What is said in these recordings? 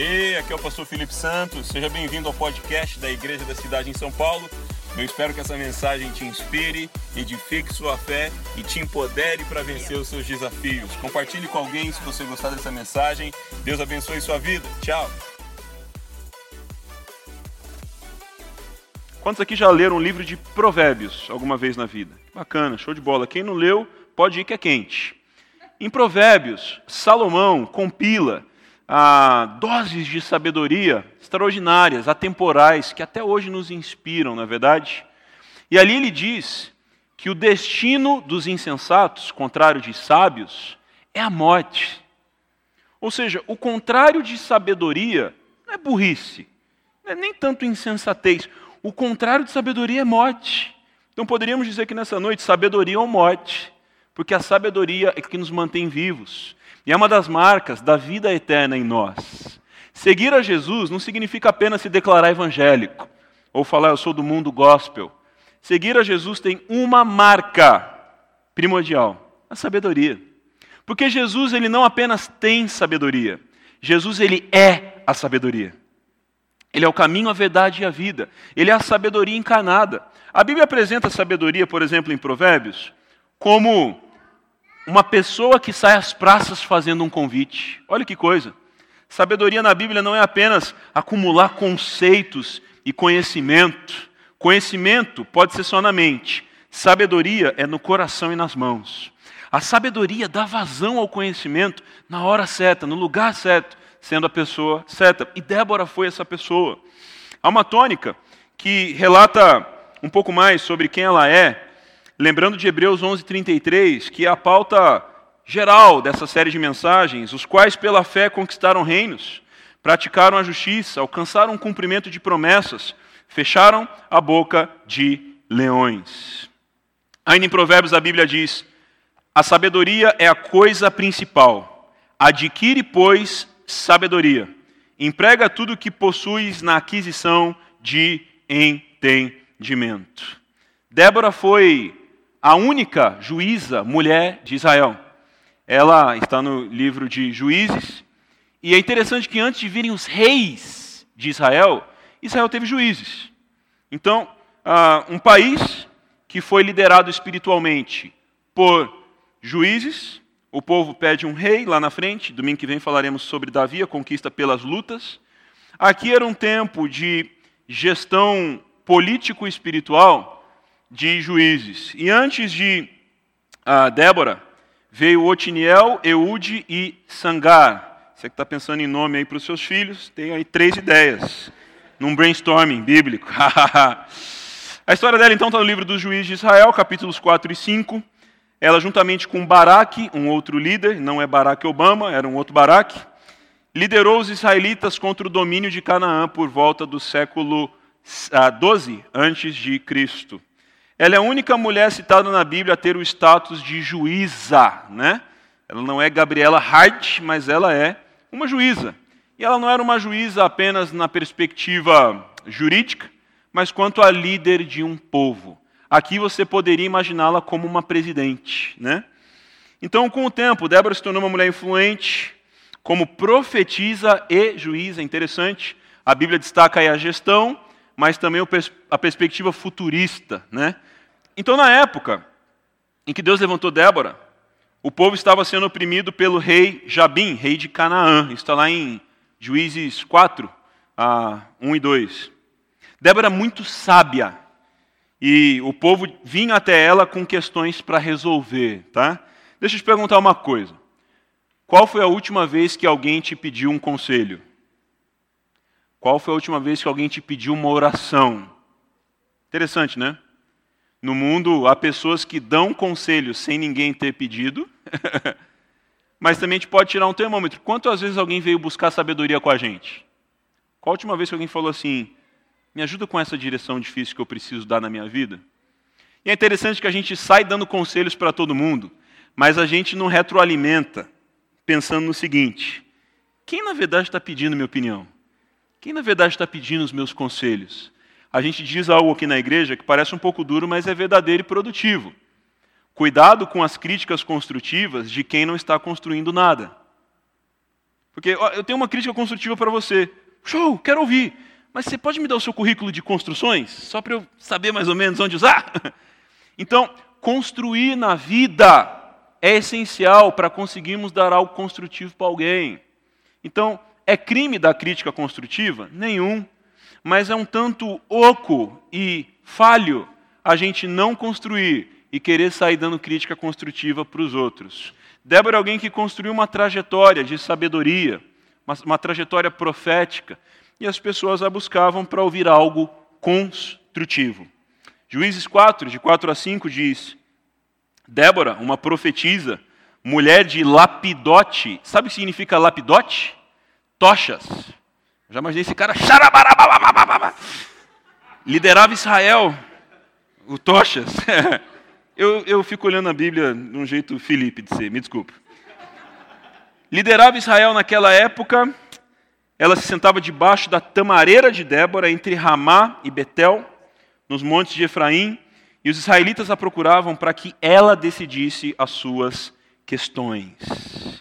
Hey, aqui é o pastor Felipe Santos. Seja bem-vindo ao podcast da Igreja da Cidade em São Paulo. Eu espero que essa mensagem te inspire, edifique sua fé e te empodere para vencer os seus desafios. Compartilhe com alguém se você gostar dessa mensagem. Deus abençoe sua vida. Tchau. Quantos aqui já leram um livro de Provérbios alguma vez na vida? Bacana, show de bola. Quem não leu, pode ir que é quente. Em Provérbios, Salomão compila ah, doses de sabedoria extraordinárias, atemporais, que até hoje nos inspiram, na é verdade. E ali ele diz que o destino dos insensatos, contrário de sábios, é a morte. Ou seja, o contrário de sabedoria não é burrice, não é nem tanto insensatez. O contrário de sabedoria é morte. Então poderíamos dizer que nessa noite, sabedoria ou morte, porque a sabedoria é que nos mantém vivos. E é uma das marcas da vida eterna em nós. Seguir a Jesus não significa apenas se declarar evangélico ou falar eu sou do mundo gospel. Seguir a Jesus tem uma marca primordial, a sabedoria. Porque Jesus ele não apenas tem sabedoria, Jesus ele é a sabedoria. Ele é o caminho, a verdade e a vida. Ele é a sabedoria encarnada. A Bíblia apresenta a sabedoria, por exemplo, em Provérbios, como uma pessoa que sai às praças fazendo um convite. Olha que coisa. Sabedoria na Bíblia não é apenas acumular conceitos e conhecimento. Conhecimento pode ser só na mente. Sabedoria é no coração e nas mãos. A sabedoria dá vazão ao conhecimento na hora certa, no lugar certo, sendo a pessoa certa. E Débora foi essa pessoa. Há uma tônica que relata um pouco mais sobre quem ela é, lembrando de Hebreus 11:33, que é a pauta geral dessa série de mensagens, os quais pela fé conquistaram reinos, praticaram a justiça, alcançaram o cumprimento de promessas, fecharam a boca de leões. Ainda em Provérbios a Bíblia diz: a sabedoria é a coisa principal. Adquire, pois, sabedoria. Emprega tudo o que possuis na aquisição de entendimento. Débora foi a única juíza mulher de Israel. Ela está no livro de Juízes. E é interessante que antes de virem os reis de Israel, Israel teve juízes. Então, uh, um país que foi liderado espiritualmente por juízes, o povo pede um rei lá na frente. Domingo que vem falaremos sobre Davi, a conquista pelas lutas. Aqui era um tempo de gestão político-espiritual de juízes. E antes de uh, Débora, veio Otiniel, Eude e Sangar. Você que está pensando em nome aí para os seus filhos, tem aí três ideias, num brainstorming bíblico. a história dela então está no livro dos Juízes de Israel, capítulos 4 e 5. Ela, juntamente com Baraque, um outro líder, não é Barack Obama, era um outro Baraque, liderou os israelitas contra o domínio de Canaã por volta do século 12 ah, antes de Cristo. Ela é a única mulher citada na Bíblia a ter o status de juíza, né? Ela não é Gabriela Hart, mas ela é uma juíza. E ela não era uma juíza apenas na perspectiva jurídica, mas quanto a líder de um povo. Aqui você poderia imaginá-la como uma presidente, né? Então, com o tempo, Débora se tornou uma mulher influente, como profetisa e juíza. Interessante. A Bíblia destaca aí a gestão, mas também a perspectiva futurista. Né? Então, na época em que Deus levantou Débora, o povo estava sendo oprimido pelo rei Jabim, rei de Canaã. Isso está lá em Juízes 4, 1 e 2. Débora muito sábia. E o povo vinha até ela com questões para resolver. Tá? Deixa eu te perguntar uma coisa. Qual foi a última vez que alguém te pediu um conselho? Qual foi a última vez que alguém te pediu uma oração? Interessante, né? No mundo há pessoas que dão conselhos sem ninguém ter pedido, mas também a gente pode tirar um termômetro. Quantas vezes alguém veio buscar sabedoria com a gente? Qual a última vez que alguém falou assim: me ajuda com essa direção difícil que eu preciso dar na minha vida? E é interessante que a gente sai dando conselhos para todo mundo, mas a gente não retroalimenta, pensando no seguinte: quem na verdade está pedindo minha opinião? Quem na verdade está pedindo os meus conselhos? A gente diz algo aqui na igreja que parece um pouco duro, mas é verdadeiro e produtivo. Cuidado com as críticas construtivas de quem não está construindo nada. Porque ó, eu tenho uma crítica construtiva para você. Show, quero ouvir. Mas você pode me dar o seu currículo de construções? Só para eu saber mais ou menos onde usar? Então, construir na vida é essencial para conseguirmos dar algo construtivo para alguém. Então, é crime da crítica construtiva? Nenhum. Mas é um tanto oco e falho a gente não construir e querer sair dando crítica construtiva para os outros. Débora é alguém que construiu uma trajetória de sabedoria, uma, uma trajetória profética, e as pessoas a buscavam para ouvir algo construtivo. Juízes 4, de 4 a 5, diz: Débora, uma profetisa, mulher de lapidote. Sabe o que significa lapidote? Tochas. Já imaginei esse cara. Liderava Israel. O Tochas. Eu, eu fico olhando a Bíblia de um jeito Felipe de ser, me desculpa. Liderava Israel naquela época. Ela se sentava debaixo da tamareira de Débora, entre Ramá e Betel, nos montes de Efraim e os israelitas a procuravam para que ela decidisse as suas questões.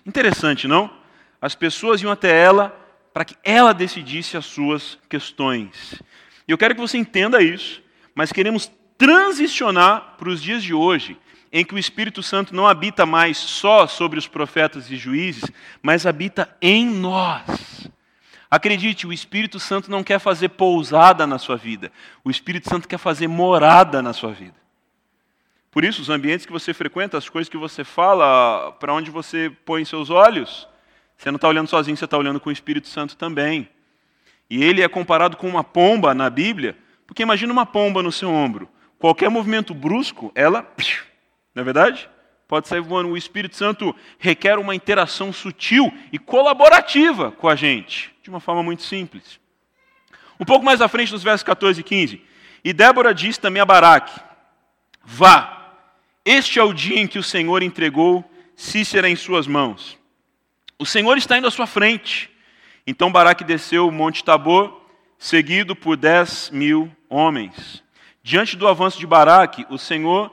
Interessante, não? As pessoas iam até ela para que ela decidisse as suas questões. E eu quero que você entenda isso, mas queremos transicionar para os dias de hoje, em que o Espírito Santo não habita mais só sobre os profetas e juízes, mas habita em nós. Acredite, o Espírito Santo não quer fazer pousada na sua vida. O Espírito Santo quer fazer morada na sua vida. Por isso, os ambientes que você frequenta, as coisas que você fala, para onde você põe seus olhos, você não está olhando sozinho, você está olhando com o Espírito Santo também. E ele é comparado com uma pomba na Bíblia, porque imagina uma pomba no seu ombro. Qualquer movimento brusco, ela, não é verdade? pode sair voando. O Espírito Santo requer uma interação sutil e colaborativa com a gente, de uma forma muito simples. Um pouco mais à frente, nos versos 14 e 15. E Débora disse também a Baraque: Vá, este é o dia em que o Senhor entregou Cícera em suas mãos. O Senhor está indo à sua frente. Então Baraque desceu o monte Tabor, seguido por dez mil homens. Diante do avanço de Baraque, o Senhor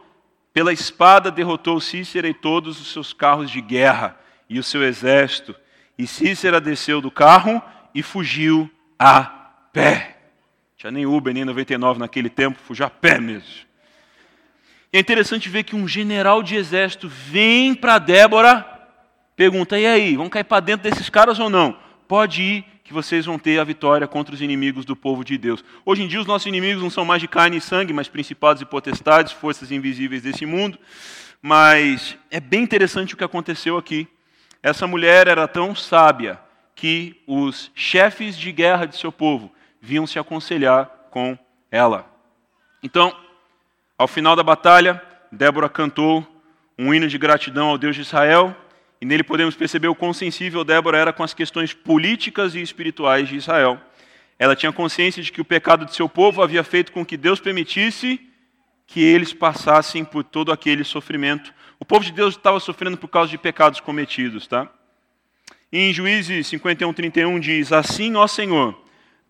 pela espada derrotou Cícera e todos os seus carros de guerra e o seu exército. E Cícera desceu do carro e fugiu a pé. Tinha nem Uber, nem 99 naquele tempo, fugiu a pé mesmo. É interessante ver que um general de exército vem para Débora, pergunta: e aí, vamos cair para dentro desses caras ou não? Pode ir, que vocês vão ter a vitória contra os inimigos do povo de Deus. Hoje em dia, os nossos inimigos não são mais de carne e sangue, mas principados e potestades, forças invisíveis desse mundo. Mas é bem interessante o que aconteceu aqui. Essa mulher era tão sábia que os chefes de guerra de seu povo vinham se aconselhar com ela. Então, ao final da batalha, Débora cantou um hino de gratidão ao Deus de Israel e nele podemos perceber o quão sensível Débora era com as questões políticas e espirituais de Israel. Ela tinha consciência de que o pecado de seu povo havia feito com que Deus permitisse que eles passassem por todo aquele sofrimento. O povo de Deus estava sofrendo por causa de pecados cometidos, tá? Em Juízes 51, 31 diz: Assim, ó Senhor,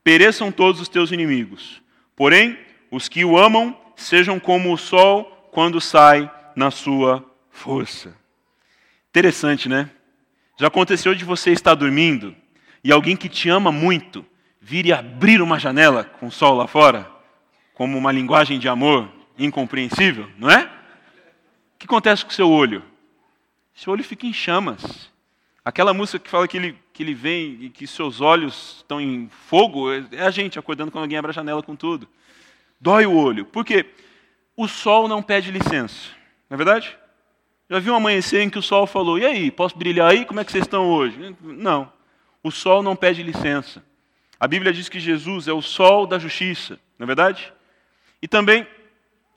pereçam todos os teus inimigos. Porém, os que o amam sejam como o sol quando sai na sua força. Interessante, né? Já aconteceu de você estar dormindo e alguém que te ama muito vir e abrir uma janela com o sol lá fora, como uma linguagem de amor incompreensível, não é? O que acontece com o seu olho? Seu olho fica em chamas. Aquela música que fala que ele, que ele vem e que seus olhos estão em fogo, é a gente acordando quando alguém abre a janela com tudo. Dói o olho. Por quê? O sol não pede licença. Não é verdade? Já viu um amanhecer em que o sol falou: E aí, posso brilhar aí? Como é que vocês estão hoje? Não. O sol não pede licença. A Bíblia diz que Jesus é o sol da justiça, não é verdade? E também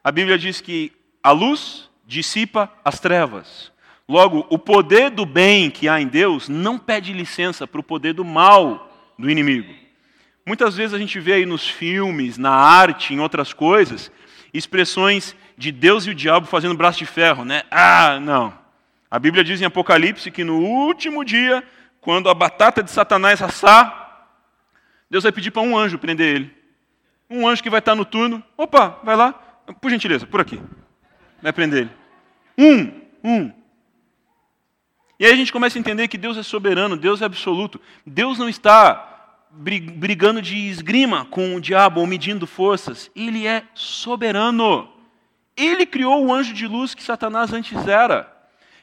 a Bíblia diz que a luz dissipa as trevas. Logo, o poder do bem que há em Deus não pede licença para o poder do mal do inimigo. Muitas vezes a gente vê aí nos filmes, na arte, em outras coisas, expressões de Deus e o diabo fazendo braço de ferro, né? Ah, não. A Bíblia diz em Apocalipse que no último dia, quando a batata de Satanás assar, Deus vai pedir para um anjo prender ele. Um anjo que vai estar no turno. Opa, vai lá. Por gentileza, por aqui. Vai prender ele. Um, um. E aí a gente começa a entender que Deus é soberano, Deus é absoluto. Deus não está brigando de esgrima com o diabo ou medindo forças. Ele é soberano. Ele criou o anjo de luz que Satanás antes era.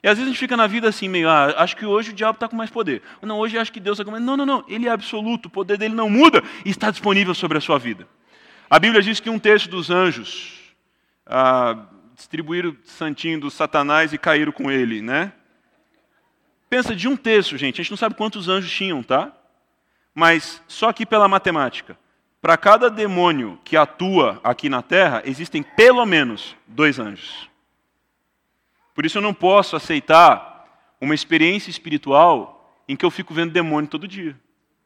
E às vezes a gente fica na vida assim, meio, ah, acho que hoje o diabo está com mais poder. Não, hoje acho que Deus está com mais. Não, não, não. Ele é absoluto, o poder dele não muda e está disponível sobre a sua vida. A Bíblia diz que um terço dos anjos ah, distribuíram o santinho do Satanás e caíram com ele, né? Pensa de um terço, gente. A gente não sabe quantos anjos tinham, tá? Mas só aqui pela matemática. Para cada demônio que atua aqui na terra, existem pelo menos dois anjos. Por isso eu não posso aceitar uma experiência espiritual em que eu fico vendo demônio todo dia.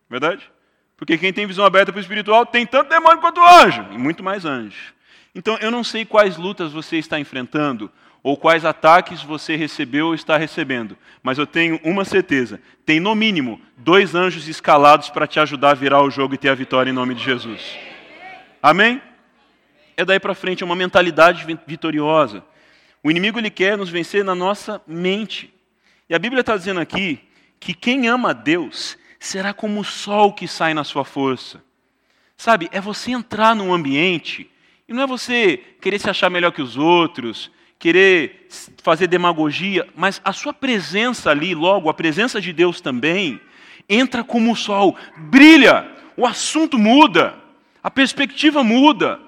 Verdade? Porque quem tem visão aberta para o espiritual tem tanto demônio quanto anjo, e muito mais anjo. Então eu não sei quais lutas você está enfrentando, ou quais ataques você recebeu ou está recebendo. Mas eu tenho uma certeza: tem no mínimo dois anjos escalados para te ajudar a virar o jogo e ter a vitória em nome de Jesus. Amém? É daí para frente, é uma mentalidade vitoriosa. O inimigo ele quer nos vencer na nossa mente. E a Bíblia está dizendo aqui que quem ama a Deus será como o sol que sai na sua força. Sabe, é você entrar num ambiente, e não é você querer se achar melhor que os outros, querer fazer demagogia, mas a sua presença ali, logo, a presença de Deus também, entra como o sol, brilha, o assunto muda, a perspectiva muda.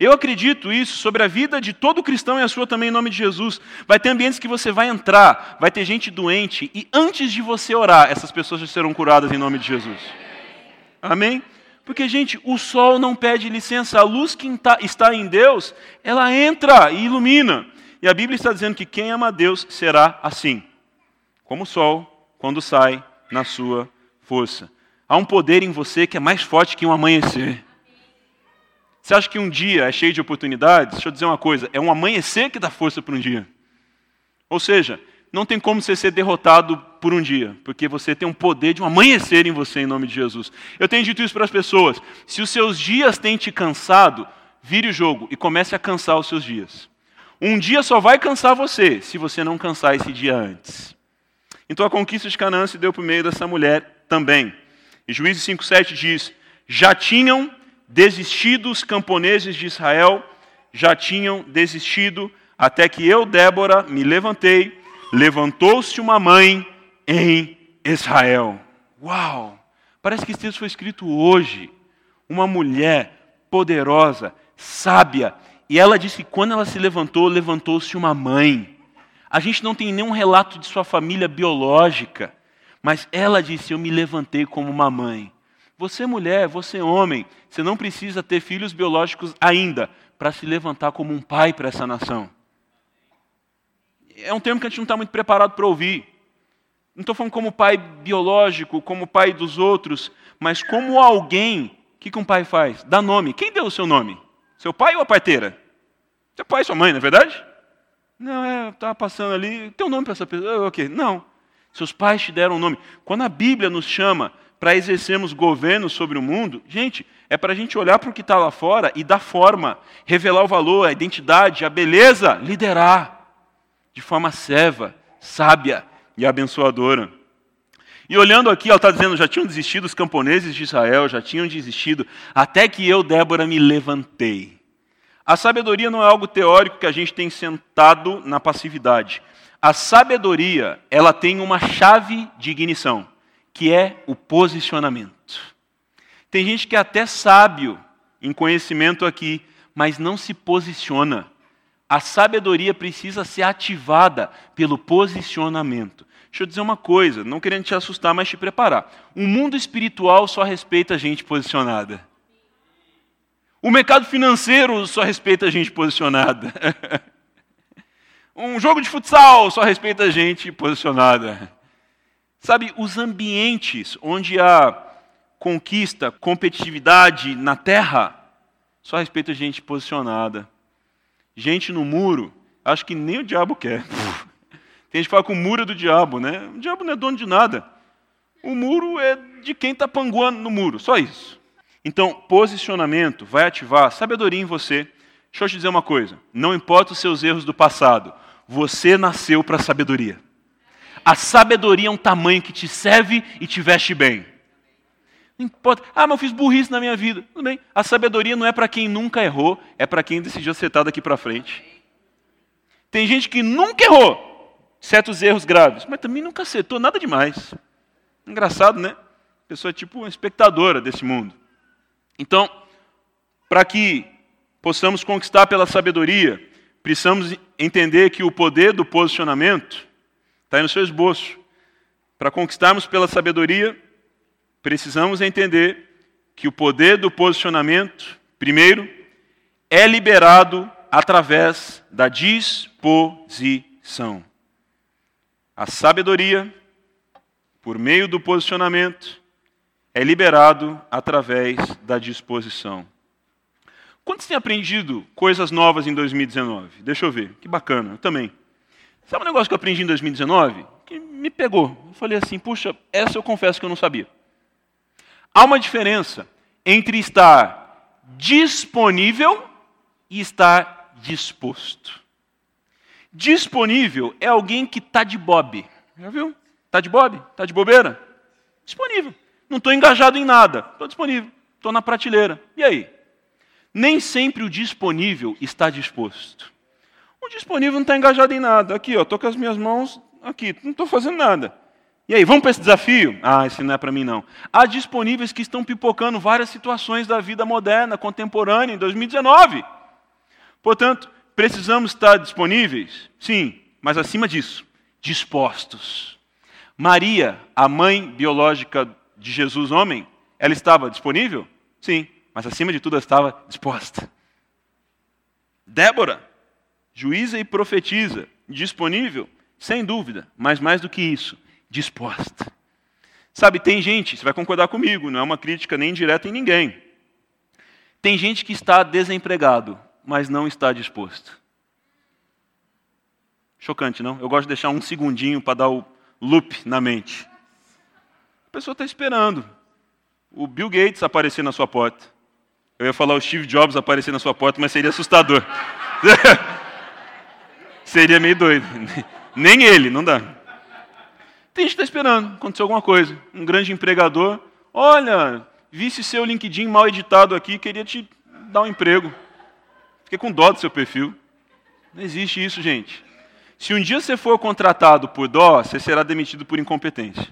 Eu acredito isso sobre a vida de todo cristão e a sua também em nome de Jesus. Vai ter ambientes que você vai entrar, vai ter gente doente, e antes de você orar, essas pessoas já serão curadas em nome de Jesus. Amém? Porque, gente, o sol não pede licença, a luz que está em Deus, ela entra e ilumina. E a Bíblia está dizendo que quem ama a Deus será assim, como o sol quando sai na sua força. Há um poder em você que é mais forte que um amanhecer. Você acha que um dia é cheio de oportunidades? Deixa eu dizer uma coisa: é um amanhecer que dá força para um dia. Ou seja, não tem como você ser derrotado por um dia, porque você tem um poder de um amanhecer em você, em nome de Jesus. Eu tenho dito isso para as pessoas: se os seus dias têm te cansado, vire o jogo e comece a cansar os seus dias. Um dia só vai cansar você, se você não cansar esse dia antes. Então a conquista de Canaã se deu por meio dessa mulher também. E Juízes 5,7 diz: Já tinham desistido os camponeses de Israel, já tinham desistido, até que eu, Débora, me levantei, levantou-se uma mãe em Israel. Uau! Parece que esse texto foi escrito hoje. Uma mulher poderosa, sábia, e ela disse que quando ela se levantou, levantou-se uma mãe. A gente não tem nenhum relato de sua família biológica, mas ela disse: Eu me levantei como uma mãe. Você, mulher, você, homem, você não precisa ter filhos biológicos ainda para se levantar como um pai para essa nação. É um termo que a gente não está muito preparado para ouvir. Não estou falando como pai biológico, como pai dos outros, mas como alguém. O que, que um pai faz? Dá nome. Quem deu o seu nome? Seu pai ou a parteira? Seu pai e sua mãe, não é verdade? Não, é, estava passando ali, tem um nome para essa pessoa? Ok, não. Seus pais te deram um nome. Quando a Bíblia nos chama para exercermos governo sobre o mundo, gente, é para a gente olhar para o que está lá fora e dar forma, revelar o valor, a identidade, a beleza, liderar de forma serva, sábia e abençoadora. E olhando aqui, ela está dizendo: já tinham desistido os camponeses de Israel, já tinham desistido, até que eu, Débora, me levantei. A sabedoria não é algo teórico que a gente tem sentado na passividade. A sabedoria, ela tem uma chave de ignição, que é o posicionamento. Tem gente que é até sábio em conhecimento aqui, mas não se posiciona. A sabedoria precisa ser ativada pelo posicionamento. Deixa eu dizer uma coisa, não querendo te assustar, mas te preparar. O mundo espiritual só respeita gente posicionada. O mercado financeiro só respeita gente posicionada. um jogo de futsal só respeita gente posicionada. Sabe, os ambientes onde há conquista, competitividade na terra, só respeita gente posicionada. Gente no muro, acho que nem o diabo quer. Tem gente que fala que o muro é do diabo, né? O diabo não é dono de nada. O muro é de quem está panguando no muro, só isso. Então, posicionamento vai ativar sabedoria em você. Deixa eu te dizer uma coisa: não importa os seus erros do passado, você nasceu para sabedoria. a sabedoria é um tamanho que te serve e te veste bem. Não importa. Ah, mas eu fiz burrice na minha vida. Tudo bem. A sabedoria não é para quem nunca errou, é para quem decidiu acertar daqui para frente. Tem gente que nunca errou certos erros graves, mas também nunca acertou nada demais. Engraçado, né? A pessoa é tipo uma espectadora desse mundo. Então, para que possamos conquistar pela sabedoria, precisamos entender que o poder do posicionamento está aí no seu esboço. Para conquistarmos pela sabedoria, precisamos entender que o poder do posicionamento, primeiro, é liberado através da disposição. A sabedoria, por meio do posicionamento, é liberado através da disposição. Quantos têm aprendido coisas novas em 2019? Deixa eu ver, que bacana, eu também. Sabe um negócio que eu aprendi em 2019? Que me pegou. Eu falei assim, puxa, essa eu confesso que eu não sabia. Há uma diferença entre estar disponível e estar disposto. Disponível é alguém que está de bob. Já viu? Está de bob? Está de bobeira? Disponível. Não estou engajado em nada. Estou disponível. Estou na prateleira. E aí? Nem sempre o disponível está disposto. O disponível não está engajado em nada. Aqui, estou com as minhas mãos aqui, não estou fazendo nada. E aí, vamos para esse desafio? Ah, esse não é para mim não. Há disponíveis que estão pipocando várias situações da vida moderna, contemporânea, em 2019. Portanto, precisamos estar disponíveis? Sim, mas acima disso, dispostos. Maria, a mãe biológica de Jesus, homem, ela estava disponível? Sim, mas acima de tudo ela estava disposta. Débora, juíza e profetiza, disponível? Sem dúvida, mas mais do que isso, disposta. Sabe, tem gente, você vai concordar comigo, não é uma crítica nem direta em ninguém. Tem gente que está desempregado, mas não está disposto. Chocante, não? Eu gosto de deixar um segundinho para dar o loop na mente. A pessoa está esperando o Bill Gates aparecer na sua porta. Eu ia falar o Steve Jobs aparecer na sua porta, mas seria assustador. seria meio doido. Nem ele, não dá. Tem gente que está esperando, aconteceu alguma coisa. Um grande empregador, olha, visse seu LinkedIn mal editado aqui, queria te dar um emprego. Fiquei com dó do seu perfil. Não existe isso, gente. Se um dia você for contratado por dó, você será demitido por incompetência.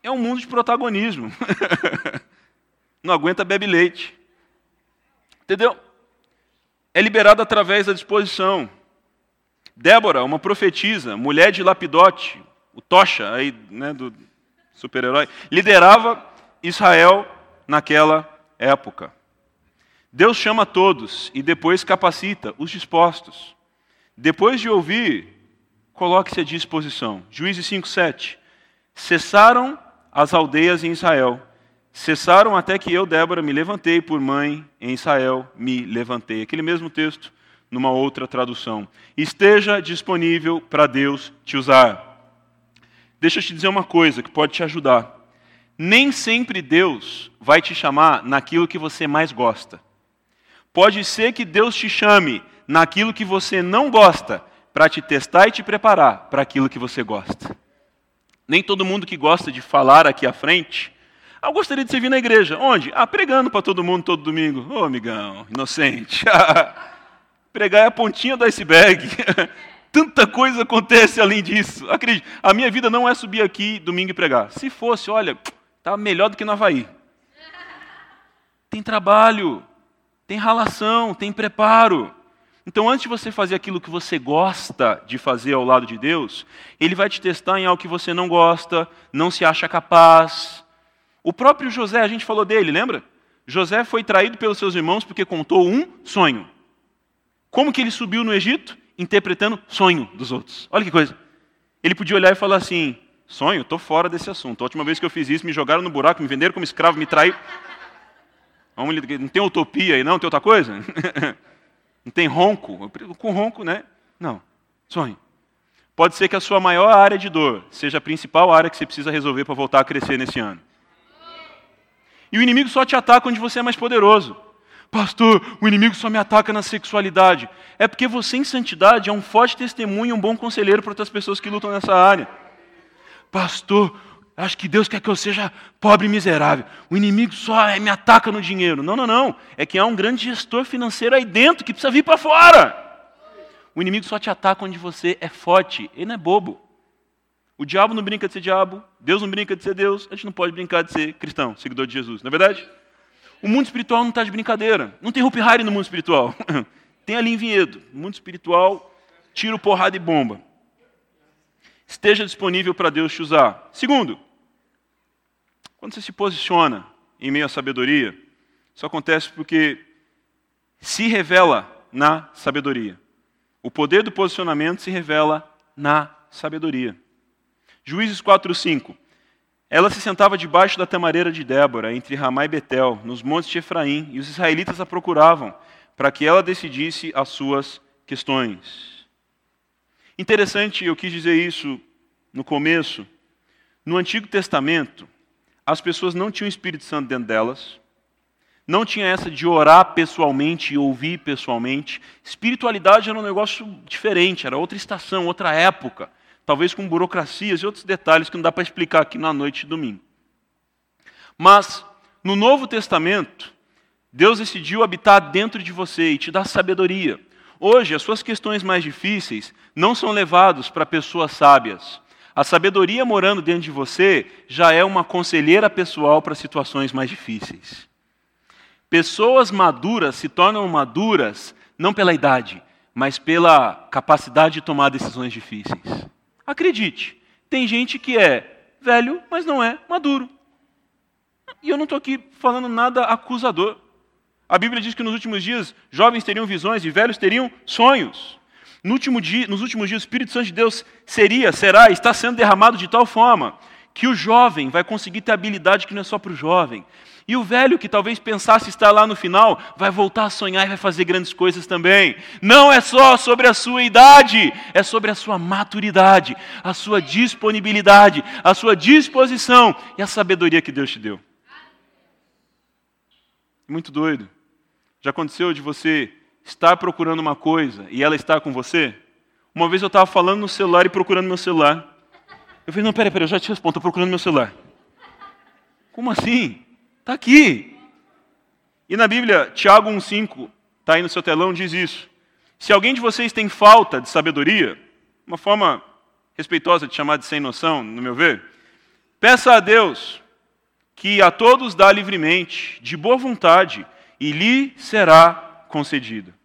É um mundo de protagonismo. Não aguenta bebe leite. Entendeu? É liberado através da disposição. Débora, uma profetisa, mulher de Lapidote, o Tocha aí, né, do super-herói, liderava Israel naquela época. Deus chama todos e depois capacita os dispostos. Depois de ouvir, coloque-se à disposição. Juízes 5:7. Cessaram as aldeias em Israel. Cessaram até que eu, Débora, me levantei por mãe em Israel, me levantei. Aquele mesmo texto numa outra tradução. Esteja disponível para Deus te usar. Deixa eu te dizer uma coisa que pode te ajudar. Nem sempre Deus vai te chamar naquilo que você mais gosta. Pode ser que Deus te chame naquilo que você não gosta, para te testar e te preparar para aquilo que você gosta. Nem todo mundo que gosta de falar aqui à frente. Ah, eu gostaria de servir na igreja. Onde? Ah, pregando para todo mundo todo domingo. Ô, oh, amigão, inocente. Pregar é a pontinha do iceberg. Tanta coisa acontece além disso. Acredite, a minha vida não é subir aqui domingo e pregar. Se fosse, olha, estava melhor do que no Havaí. Tem trabalho, tem ralação, tem preparo. Então, antes de você fazer aquilo que você gosta de fazer ao lado de Deus, Ele vai te testar em algo que você não gosta, não se acha capaz. O próprio José, a gente falou dele, lembra? José foi traído pelos seus irmãos porque contou um sonho. Como que ele subiu no Egito? Interpretando sonho dos outros. Olha que coisa. Ele podia olhar e falar assim: sonho, estou fora desse assunto. A última vez que eu fiz isso, me jogaram no buraco, me venderam como escravo, me traiu. Não tem utopia aí, não? Tem outra coisa? Não tem ronco? Com ronco, né? Não. Sonho. Pode ser que a sua maior área de dor seja a principal área que você precisa resolver para voltar a crescer nesse ano. E o inimigo só te ataca onde você é mais poderoso. Pastor, o inimigo só me ataca na sexualidade. É porque você, em santidade, é um forte testemunho e um bom conselheiro para outras pessoas que lutam nessa área. Pastor, acho que Deus quer que eu seja pobre e miserável. O inimigo só me ataca no dinheiro. Não, não, não. É que há um grande gestor financeiro aí dentro que precisa vir para fora. O inimigo só te ataca onde você é forte. Ele não é bobo. O diabo não brinca de ser diabo, Deus não brinca de ser Deus, a gente não pode brincar de ser cristão, seguidor de Jesus, não é verdade? O mundo espiritual não está de brincadeira. Não tem Hopi Hari no mundo espiritual. tem ali em Vinhedo. O mundo espiritual, tiro, porrada e bomba. Esteja disponível para Deus te usar. Segundo, quando você se posiciona em meio à sabedoria, isso acontece porque se revela na sabedoria. O poder do posicionamento se revela na sabedoria. Juízes 4, 5. Ela se sentava debaixo da tamareira de Débora, entre Ramá e Betel, nos montes de Efraim, e os israelitas a procuravam, para que ela decidisse as suas questões. Interessante, eu quis dizer isso no começo. No Antigo Testamento, as pessoas não tinham o Espírito Santo dentro delas, não tinha essa de orar pessoalmente e ouvir pessoalmente. Espiritualidade era um negócio diferente, era outra estação, outra época talvez com burocracias e outros detalhes que não dá para explicar aqui na noite de domingo. Mas, no Novo Testamento, Deus decidiu habitar dentro de você e te dar sabedoria. Hoje, as suas questões mais difíceis não são levadas para pessoas sábias. A sabedoria morando dentro de você já é uma conselheira pessoal para situações mais difíceis. Pessoas maduras se tornam maduras não pela idade, mas pela capacidade de tomar decisões difíceis. Acredite, tem gente que é velho, mas não é maduro. E eu não estou aqui falando nada acusador. A Bíblia diz que nos últimos dias jovens teriam visões e velhos teriam sonhos. No último dia, nos últimos dias, o Espírito Santo de Deus seria, será, está sendo derramado de tal forma que o jovem vai conseguir ter habilidade que não é só para o jovem, e o velho, que talvez pensasse estar lá no final, vai voltar a sonhar e vai fazer grandes coisas também. Não é só sobre a sua idade, é sobre a sua maturidade, a sua disponibilidade, a sua disposição e a sabedoria que Deus te deu. Muito doido. Já aconteceu de você estar procurando uma coisa e ela estar com você? Uma vez eu estava falando no celular e procurando meu celular. Eu falei, não, peraí, peraí, eu já te respondo, estou procurando meu celular. Como assim? Está aqui. E na Bíblia, Tiago 1,5, está aí no seu telão, diz isso. Se alguém de vocês tem falta de sabedoria, uma forma respeitosa de chamar de sem noção, no meu ver, peça a Deus que a todos dá livremente, de boa vontade, e lhe será concedida.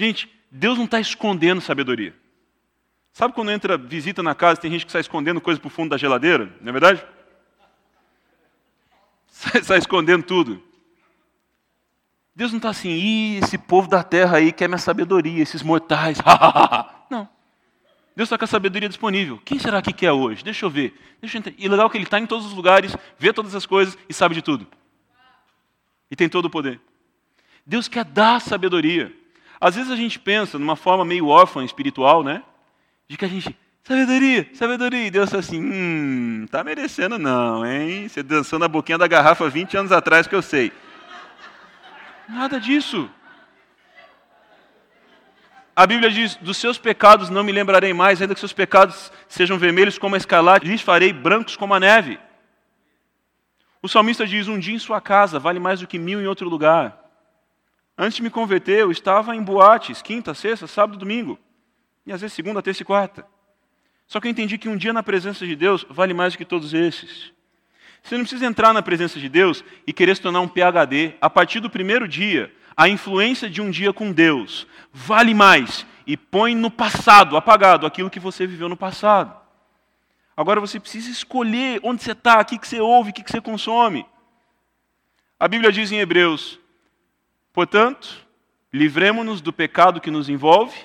Gente, Deus não está escondendo sabedoria. Sabe quando entra visita na casa, tem gente que está escondendo coisa para o fundo da geladeira, não é verdade? sai, sai escondendo tudo. Deus não está assim, Ih, esse povo da terra aí quer minha sabedoria, esses mortais. não. Deus está com a sabedoria disponível. Quem será que quer hoje? Deixa eu ver. Deixa eu e legal que ele está em todos os lugares, vê todas as coisas e sabe de tudo. E tem todo o poder. Deus quer dar sabedoria. Às vezes a gente pensa numa forma meio órfã espiritual, né? De que a gente, Sabedoria, sabedoria. E Deus assim, hum, tá merecendo não, hein? Você dançou na boquinha da garrafa 20 anos atrás que eu sei. Nada disso. A Bíblia diz: dos seus pecados não me lembrarei mais, ainda que seus pecados sejam vermelhos como a escarlate, lhes farei brancos como a neve. O salmista diz: um dia em sua casa vale mais do que mil em outro lugar. Antes de me converter, eu estava em boates, quinta, sexta, sábado, domingo. E às vezes segunda, terça e quarta. Só que eu entendi que um dia na presença de Deus vale mais do que todos esses. Você não precisa entrar na presença de Deus e querer se tornar um PhD. A partir do primeiro dia, a influência de um dia com Deus vale mais e põe no passado, apagado, aquilo que você viveu no passado. Agora você precisa escolher onde você está, o que você ouve, o que você consome. A Bíblia diz em Hebreus: portanto, livremos-nos do pecado que nos envolve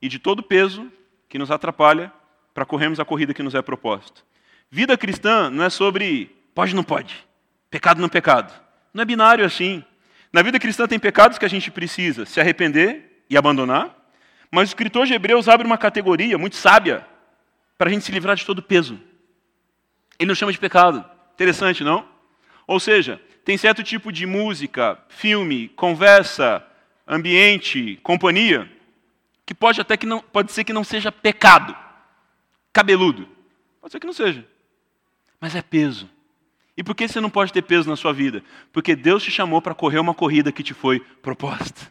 e de todo peso que nos atrapalha para corrermos a corrida que nos é proposta. Vida cristã não é sobre pode não pode, pecado não pecado. Não é binário assim. Na vida cristã tem pecados que a gente precisa se arrepender e abandonar, mas o escritor de Hebreus abre uma categoria muito sábia para a gente se livrar de todo peso. Ele não chama de pecado. Interessante, não? Ou seja, tem certo tipo de música, filme, conversa, ambiente, companhia, que pode até que não, pode ser que não seja pecado, cabeludo. Pode ser que não seja. Mas é peso. E por que você não pode ter peso na sua vida? Porque Deus te chamou para correr uma corrida que te foi proposta.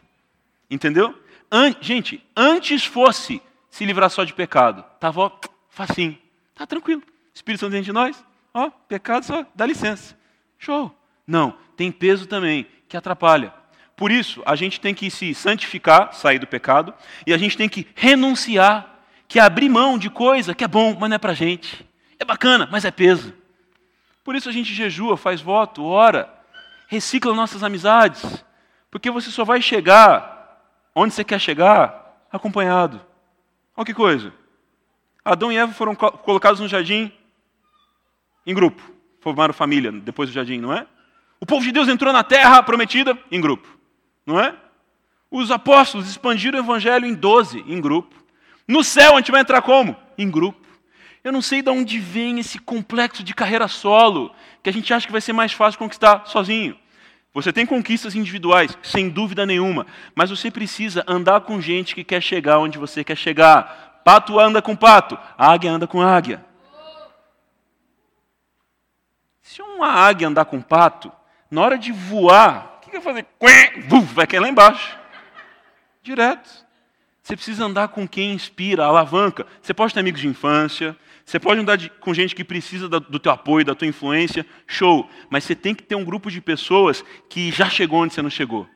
Entendeu? An gente, antes fosse se livrar só de pecado, tava ó, facinho, tá tranquilo. Espírito Santo dentro de nós, ó, pecado só, dá licença. Show. Não, tem peso também que atrapalha. Por isso, a gente tem que se santificar, sair do pecado, e a gente tem que renunciar, que é abrir mão de coisa que é bom, mas não é pra gente. É bacana, mas é peso. Por isso a gente jejua, faz voto, ora, recicla nossas amizades, porque você só vai chegar onde você quer chegar acompanhado. Olha que coisa. Adão e Eva foram colocados no jardim em grupo, formaram família depois do jardim, não é? O povo de Deus entrou na terra prometida em grupo, não é? Os apóstolos expandiram o evangelho em doze, em grupo. No céu a gente vai entrar como? Em grupo. Eu não sei de onde vem esse complexo de carreira solo, que a gente acha que vai ser mais fácil conquistar sozinho. Você tem conquistas individuais, sem dúvida nenhuma, mas você precisa andar com gente que quer chegar onde você quer chegar. Pato anda com pato, águia anda com águia. Se uma águia andar com pato, na hora de voar, o que vai fazer? Vai cair lá embaixo. Direto. Você precisa andar com quem inspira, alavanca. Você pode ter amigos de infância, você pode andar de, com gente que precisa da, do teu apoio, da tua influência, show. Mas você tem que ter um grupo de pessoas que já chegou onde você não chegou,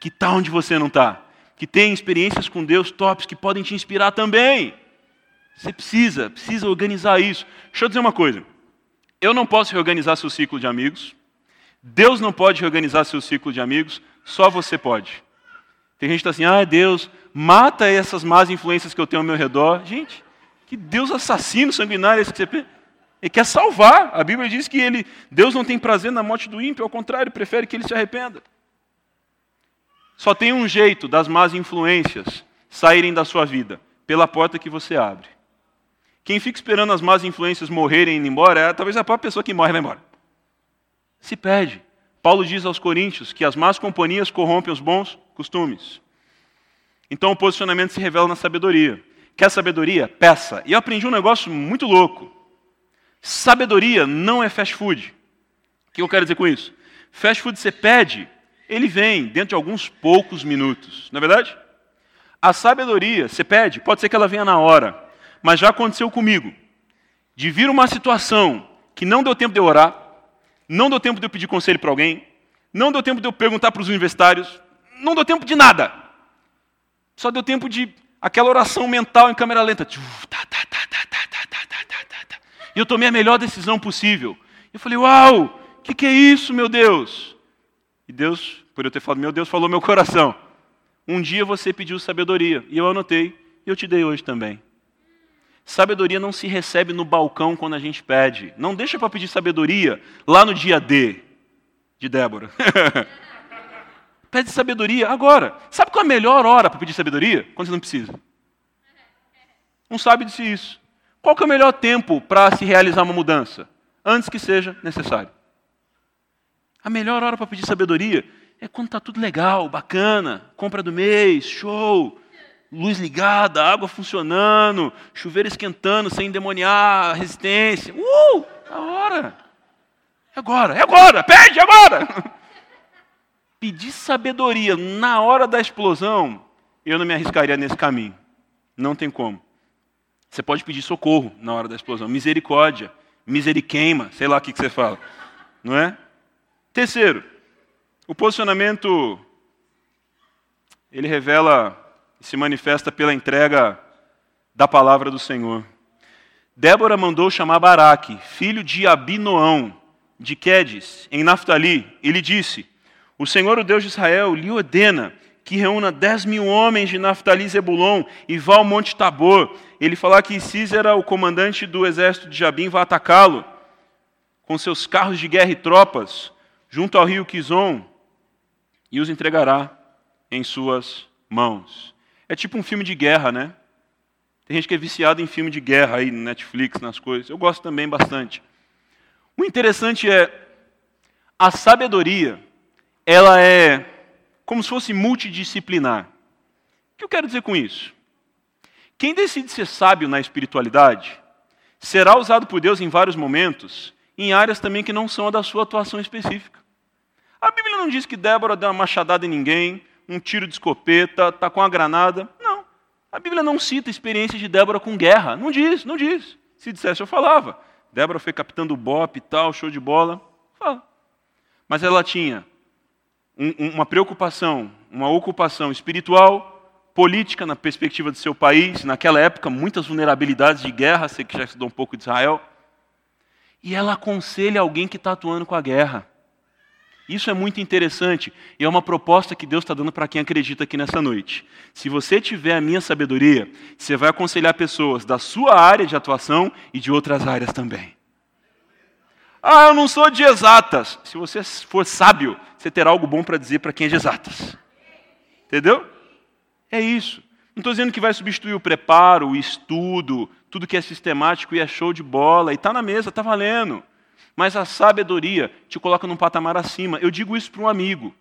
que está onde você não está, que tem experiências com Deus tops, que podem te inspirar também. Você precisa, precisa organizar isso. Deixa eu dizer uma coisa. Eu não posso reorganizar seu ciclo de amigos. Deus não pode reorganizar seu ciclo de amigos. Só você pode. Tem gente que está assim, ah, Deus, mata essas más influências que eu tenho ao meu redor. Gente, que Deus assassino, sanguinário, esse que você? Ele quer salvar. A Bíblia diz que ele, Deus não tem prazer na morte do ímpio, ao contrário, prefere que ele se arrependa. Só tem um jeito das más influências saírem da sua vida, pela porta que você abre. Quem fica esperando as más influências morrerem e ir embora, é talvez a própria pessoa que morre vai embora. Se perde. Paulo diz aos Coríntios que as más companhias corrompem os bons costumes. Então o posicionamento se revela na sabedoria. Quer sabedoria? Peça. E eu aprendi um negócio muito louco. Sabedoria não é fast food. O que eu quero dizer com isso? Fast food você pede, ele vem dentro de alguns poucos minutos. Não é verdade? A sabedoria, você pede, pode ser que ela venha na hora. Mas já aconteceu comigo. De vir uma situação que não deu tempo de orar, não deu tempo de eu pedir conselho para alguém, não deu tempo de eu perguntar para os universitários, não deu tempo de nada. Só deu tempo de aquela oração mental em câmera lenta. E eu tomei a melhor decisão possível. Eu falei, uau, o que, que é isso, meu Deus? E Deus, por eu ter falado, meu Deus, falou meu coração. Um dia você pediu sabedoria, e eu anotei, e eu te dei hoje também. Sabedoria não se recebe no balcão quando a gente pede. Não deixa para pedir sabedoria lá no dia D de Débora. Pede sabedoria agora. Sabe qual é a melhor hora para pedir sabedoria? Quando você não precisa. Um sábio disse isso. Qual é o melhor tempo para se realizar uma mudança? Antes que seja necessário. A melhor hora para pedir sabedoria é quando está tudo legal, bacana, compra do mês, show, luz ligada, água funcionando, chuveiro esquentando sem endemoniar resistência. Uh! A hora. É agora, é agora, pede agora. pedir sabedoria na hora da explosão, eu não me arriscaria nesse caminho. Não tem como. Você pode pedir socorro na hora da explosão, misericórdia, miseriqueima, sei lá o que você fala, não é? Terceiro, o posicionamento ele revela se manifesta pela entrega da palavra do Senhor. Débora mandou chamar Baraque, filho de Abinoão, de Quedes, em Naftali, e lhe disse: o Senhor, o Deus de Israel, lhe ordena que reúna dez mil homens de Naftali e Zebulon e vá ao Monte Tabor. Ele falar que Císera, o comandante do exército de Jabim, vai atacá-lo com seus carros de guerra e tropas junto ao rio Quizon e os entregará em suas mãos. É tipo um filme de guerra, né? Tem gente que é viciada em filme de guerra aí no Netflix, nas coisas. Eu gosto também bastante. O interessante é A sabedoria, ela é como se fosse multidisciplinar. O que eu quero dizer com isso? Quem decide ser sábio na espiritualidade será usado por Deus em vários momentos, em áreas também que não são a da sua atuação específica. A Bíblia não diz que Débora deu uma machadada em ninguém, um tiro de escopeta, está com a granada. Não. A Bíblia não cita experiências de Débora com guerra. Não diz, não diz. Se dissesse, eu falava. Débora foi capitã do BOP e tal, show de bola. Fala. Mas ela tinha um, uma preocupação, uma ocupação espiritual, política na perspectiva do seu país, naquela época, muitas vulnerabilidades de guerra, sei que já estudou um pouco de Israel. E ela aconselha alguém que está atuando com a guerra. Isso é muito interessante e é uma proposta que Deus está dando para quem acredita aqui nessa noite. Se você tiver a minha sabedoria, você vai aconselhar pessoas da sua área de atuação e de outras áreas também. Ah, eu não sou de exatas. Se você for sábio, você terá algo bom para dizer para quem é de exatas. Entendeu? É isso. Não estou dizendo que vai substituir o preparo, o estudo, tudo que é sistemático e é show de bola, e está na mesa, está valendo. Mas a sabedoria te coloca num patamar acima. Eu digo isso para um amigo.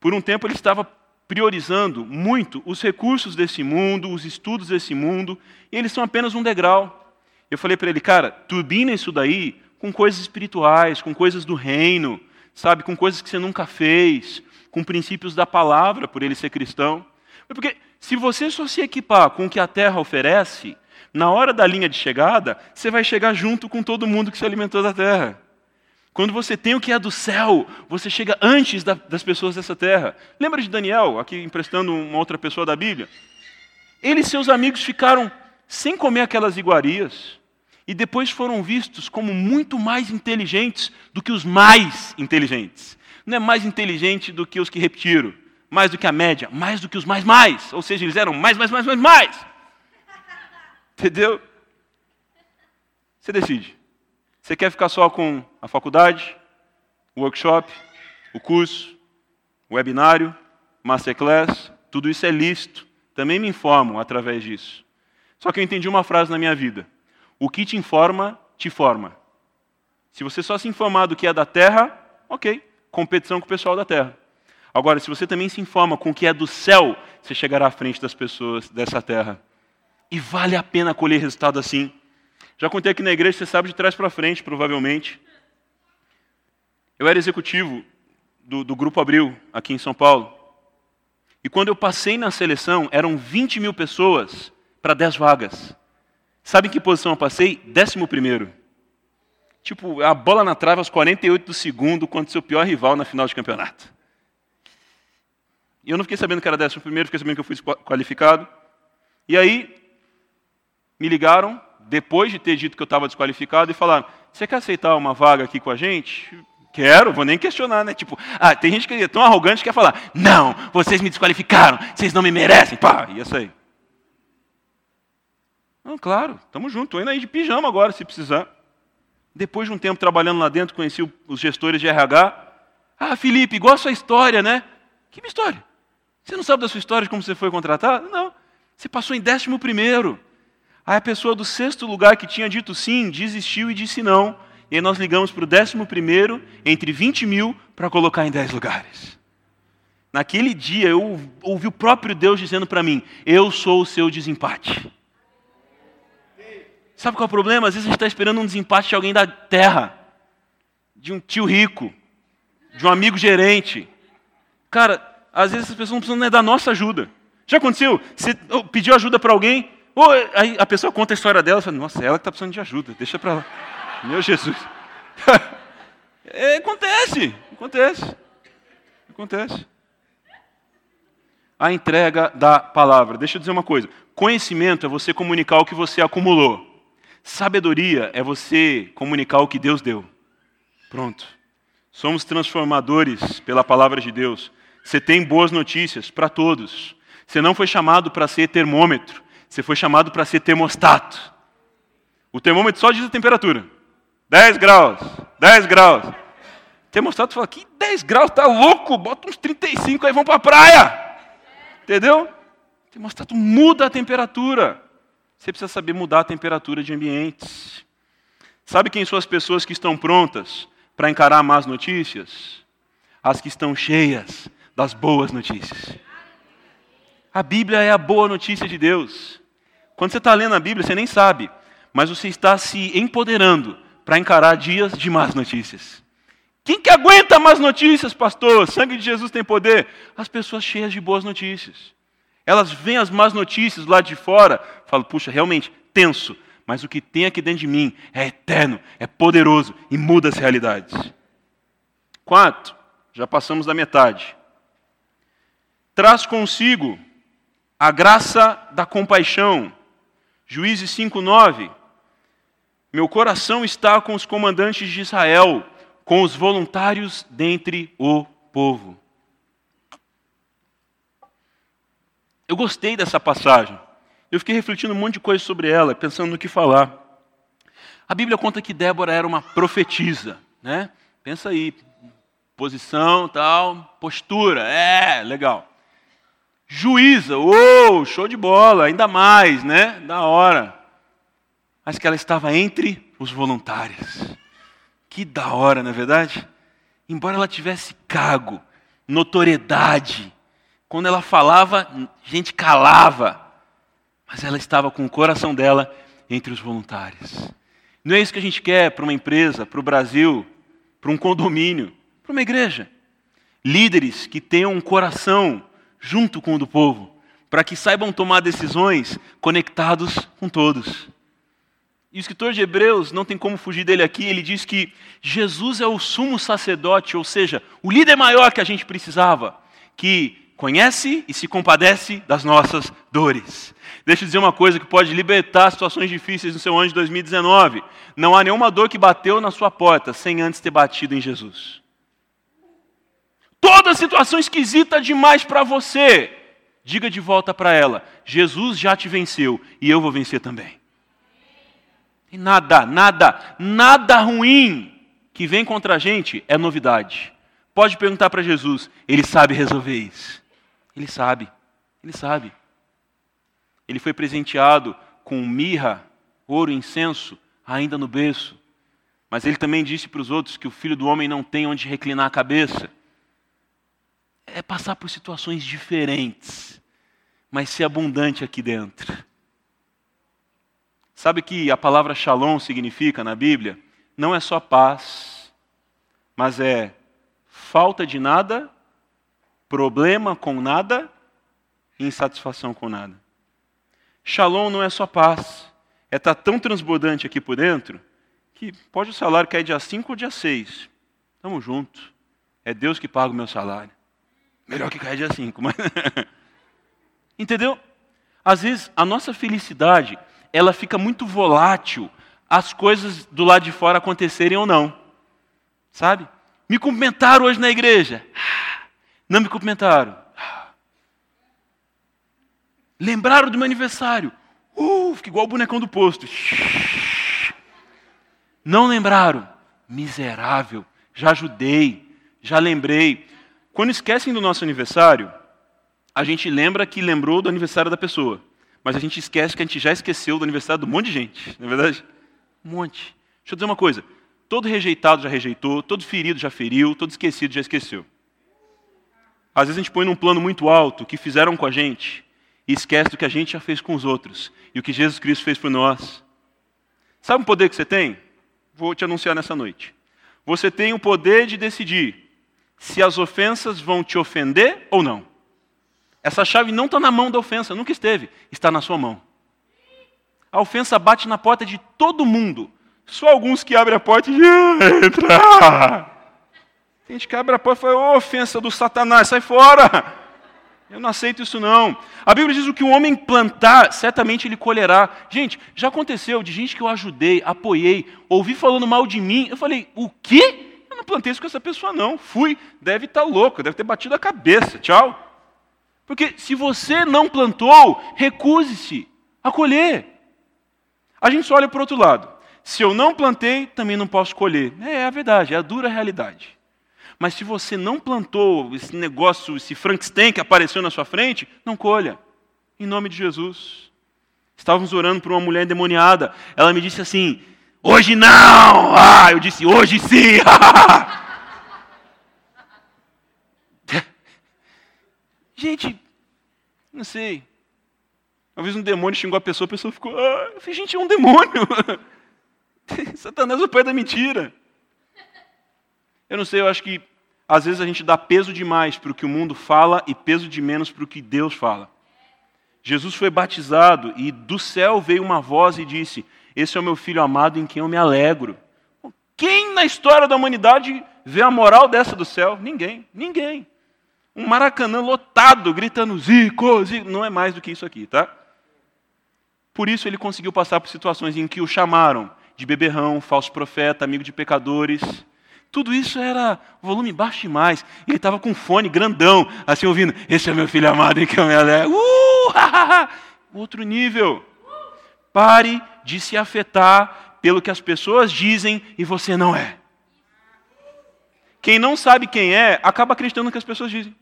Por um tempo ele estava priorizando muito os recursos desse mundo, os estudos desse mundo, e eles são apenas um degrau. Eu falei para ele, cara, turbina isso daí com coisas espirituais, com coisas do reino, sabe, com coisas que você nunca fez, com princípios da palavra, por ele ser cristão. Porque se você só se equipar com o que a terra oferece, na hora da linha de chegada, você vai chegar junto com todo mundo que se alimentou da terra. Quando você tem o que é do céu, você chega antes da, das pessoas dessa terra. Lembra de Daniel, aqui emprestando uma outra pessoa da Bíblia? Ele e seus amigos ficaram sem comer aquelas iguarias e depois foram vistos como muito mais inteligentes do que os mais inteligentes. Não é mais inteligente do que os que repetiram, mais do que a média, mais do que os mais mais. Ou seja, eles eram mais, mais, mais, mais, mais. Entendeu? Você decide. Você quer ficar só com a faculdade, o workshop, o curso, o webinário, masterclass, tudo isso é lícito. Também me informam através disso. Só que eu entendi uma frase na minha vida. O que te informa, te forma. Se você só se informar do que é da terra, ok, competição com o pessoal da terra. Agora, se você também se informa com o que é do céu, você chegará à frente das pessoas dessa terra. E vale a pena colher resultado assim. Já contei aqui na igreja, você sabe de trás para frente, provavelmente. Eu era executivo do, do Grupo Abril, aqui em São Paulo. E quando eu passei na seleção, eram 20 mil pessoas para 10 vagas. Sabe em que posição eu passei? Décimo primeiro. Tipo, a bola na trave aos 48 do segundo contra o seu pior rival na final de campeonato. E eu não fiquei sabendo que era décimo primeiro, fiquei sabendo que eu fui qualificado. E aí, me ligaram, depois de ter dito que eu estava desqualificado, e falaram: Você quer aceitar uma vaga aqui com a gente? Quero, vou nem questionar, né? Tipo, ah, tem gente que é tão arrogante que quer falar: Não, vocês me desqualificaram, vocês não me merecem. Pá, ia sair. Não, claro, estamos juntos, estou indo aí de pijama agora, se precisar. Depois de um tempo trabalhando lá dentro, conheci os gestores de RH. Ah, Felipe, igual a sua história, né? Que história? Você não sabe da sua história de como você foi contratado? Não. Você passou em décimo primeiro. Aí a pessoa do sexto lugar que tinha dito sim, desistiu e disse não. E aí nós ligamos para o décimo primeiro, entre 20 mil, para colocar em 10 lugares. Naquele dia eu ouvi o próprio Deus dizendo para mim: Eu sou o seu desempate. Sabe qual é o problema? Às vezes a gente está esperando um desempate de alguém da terra, de um tio rico, de um amigo gerente. Cara, às vezes as pessoas não precisam nem da nossa ajuda. Já aconteceu? Você pediu ajuda para alguém, ou aí a pessoa conta a história dela e fala, nossa, ela que está precisando de ajuda, deixa para lá. Meu Jesus. é, acontece, acontece. Acontece. A entrega da palavra. Deixa eu dizer uma coisa. Conhecimento é você comunicar o que você acumulou. Sabedoria é você comunicar o que Deus deu. Pronto. Somos transformadores pela palavra de Deus. Você tem boas notícias para todos. Você não foi chamado para ser termômetro. Você foi chamado para ser termostato. O termômetro só diz a temperatura. 10 graus, 10 graus. O termostato fala, que 10 graus, tá louco? Bota uns 35 aí, vamos para a praia. Entendeu? O termostato muda a temperatura. Você precisa saber mudar a temperatura de ambientes. Sabe quem são as pessoas que estão prontas para encarar más notícias? As que estão cheias das boas notícias. A Bíblia é a boa notícia de Deus. Quando você está lendo a Bíblia, você nem sabe, mas você está se empoderando para encarar dias de más notícias. Quem que aguenta más notícias, pastor? Sangue de Jesus tem poder. As pessoas cheias de boas notícias. Elas veem as más notícias lá de fora, falam, puxa, realmente, tenso. Mas o que tem aqui dentro de mim é eterno, é poderoso e muda as realidades. Quatro, já passamos da metade. Traz consigo a graça da compaixão. Juízes 5:9. Meu coração está com os comandantes de Israel, com os voluntários dentre o povo. Eu gostei dessa passagem. Eu fiquei refletindo um monte de coisa sobre ela, pensando no que falar. A Bíblia conta que Débora era uma profetisa, né? Pensa aí, posição, tal, postura, é, legal. Juíza, oh, show de bola, ainda mais, né? Da hora. Mas que ela estava entre os voluntários. Que da hora, não é verdade? Embora ela tivesse cargo, notoriedade, quando ela falava, gente calava. Mas ela estava com o coração dela entre os voluntários. Não é isso que a gente quer para uma empresa, para o Brasil, para um condomínio, para uma igreja. Líderes que tenham um coração junto com o do povo, para que saibam tomar decisões conectados com todos. E o escritor de Hebreus, não tem como fugir dele aqui, ele diz que Jesus é o sumo sacerdote, ou seja, o líder maior que a gente precisava, que conhece e se compadece das nossas dores. Deixa eu dizer uma coisa que pode libertar situações difíceis no seu ano de 2019. Não há nenhuma dor que bateu na sua porta sem antes ter batido em Jesus. Toda situação esquisita demais para você, diga de volta para ela: Jesus já te venceu e eu vou vencer também. E nada, nada, nada ruim que vem contra a gente é novidade. Pode perguntar para Jesus, ele sabe resolver isso. Ele sabe, ele sabe. Ele foi presenteado com mirra, ouro, incenso, ainda no berço. Mas ele também disse para os outros que o filho do homem não tem onde reclinar a cabeça é passar por situações diferentes, mas ser abundante aqui dentro. Sabe que a palavra shalom significa na Bíblia? Não é só paz, mas é falta de nada, problema com nada insatisfação com nada. Shalom não é só paz, é estar tá tão transbordante aqui por dentro que pode o salário cair dia 5 ou dia 6. Estamos juntos. É Deus que paga o meu salário. Melhor que cair dia 5. Mas... Entendeu? Às vezes a nossa felicidade ela fica muito volátil as coisas do lado de fora acontecerem ou não. Sabe? Me cumprimentaram hoje na igreja. Não me cumprimentaram. Lembraram do meu aniversário. Uh, fica igual o bonecão do posto. Não lembraram. Miserável. Já ajudei. Já lembrei. Quando esquecem do nosso aniversário, a gente lembra que lembrou do aniversário da pessoa. Mas a gente esquece que a gente já esqueceu do aniversário de um monte de gente, não é verdade? Um monte. Deixa eu dizer uma coisa. Todo rejeitado já rejeitou, todo ferido já feriu, todo esquecido já esqueceu. Às vezes a gente põe num plano muito alto o que fizeram com a gente e esquece do que a gente já fez com os outros e o que Jesus Cristo fez por nós. Sabe o poder que você tem? Vou te anunciar nessa noite. Você tem o poder de decidir se as ofensas vão te ofender ou não. Essa chave não está na mão da ofensa, nunca esteve, está na sua mão. A ofensa bate na porta de todo mundo. Só alguns que abrem a porta e entra. Tem gente que abre a porta e fala, oh, ofensa do satanás, sai fora. Eu não aceito isso não. A Bíblia diz o que o homem plantar, certamente ele colherá. Gente, já aconteceu de gente que eu ajudei, apoiei, ouvi falando mal de mim. Eu falei, o quê? Eu não plantei isso com essa pessoa, não. Fui, deve estar tá louco, deve ter batido a cabeça. Tchau. Porque se você não plantou, recuse-se a colher. A gente só olha para o outro lado. Se eu não plantei, também não posso colher. É, é a verdade, é a dura realidade. Mas se você não plantou esse negócio, esse Frankenstein que apareceu na sua frente, não colha. Em nome de Jesus. Estávamos orando por uma mulher endemoniada. Ela me disse assim: Hoje não! Ah, eu disse hoje sim! Gente, não sei. Uma vez um demônio xingou a pessoa, a pessoa ficou, ah, eu falei, gente, é um demônio. Satanás é o pai da mentira. Eu não sei, eu acho que às vezes a gente dá peso demais para o que o mundo fala e peso de menos para o que Deus fala. Jesus foi batizado e do céu veio uma voz e disse: Esse é o meu filho amado em quem eu me alegro. Quem na história da humanidade vê a moral dessa do céu? Ninguém, ninguém. Um maracanã lotado, gritando Zico, Zico. Não é mais do que isso aqui, tá? Por isso ele conseguiu passar por situações em que o chamaram de beberrão, falso profeta, amigo de pecadores. Tudo isso era volume baixo demais. Ele estava com um fone grandão, assim ouvindo: Esse é meu filho amado em que eu me alegro. Uh, Outro nível. Pare de se afetar pelo que as pessoas dizem e você não é. Quem não sabe quem é, acaba acreditando no que as pessoas dizem.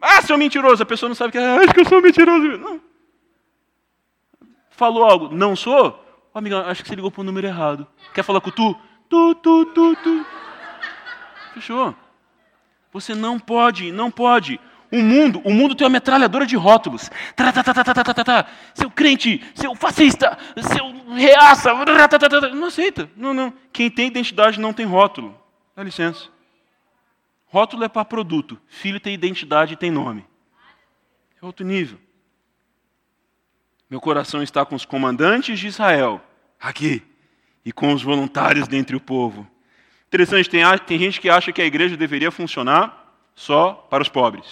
Ah, seu mentiroso. A pessoa não sabe que é. Ah, acho que eu sou mentiroso. Não. Falou algo, não sou? Amigo, acho que você ligou para o número errado. Quer falar com tu? Tu, tu, tu, tu. Fechou. Você não pode, não pode. O mundo, o mundo tem uma metralhadora de rótulos. Tá, tá, tá, seu crente, seu fascista, seu reaça. Não aceita. Não, não. Quem tem identidade não tem rótulo. Dá licença. Rótulo é para produto. Filho tem identidade e tem nome. É outro nível. Meu coração está com os comandantes de Israel, aqui, e com os voluntários dentre o povo. Interessante, tem, tem gente que acha que a igreja deveria funcionar só para os pobres.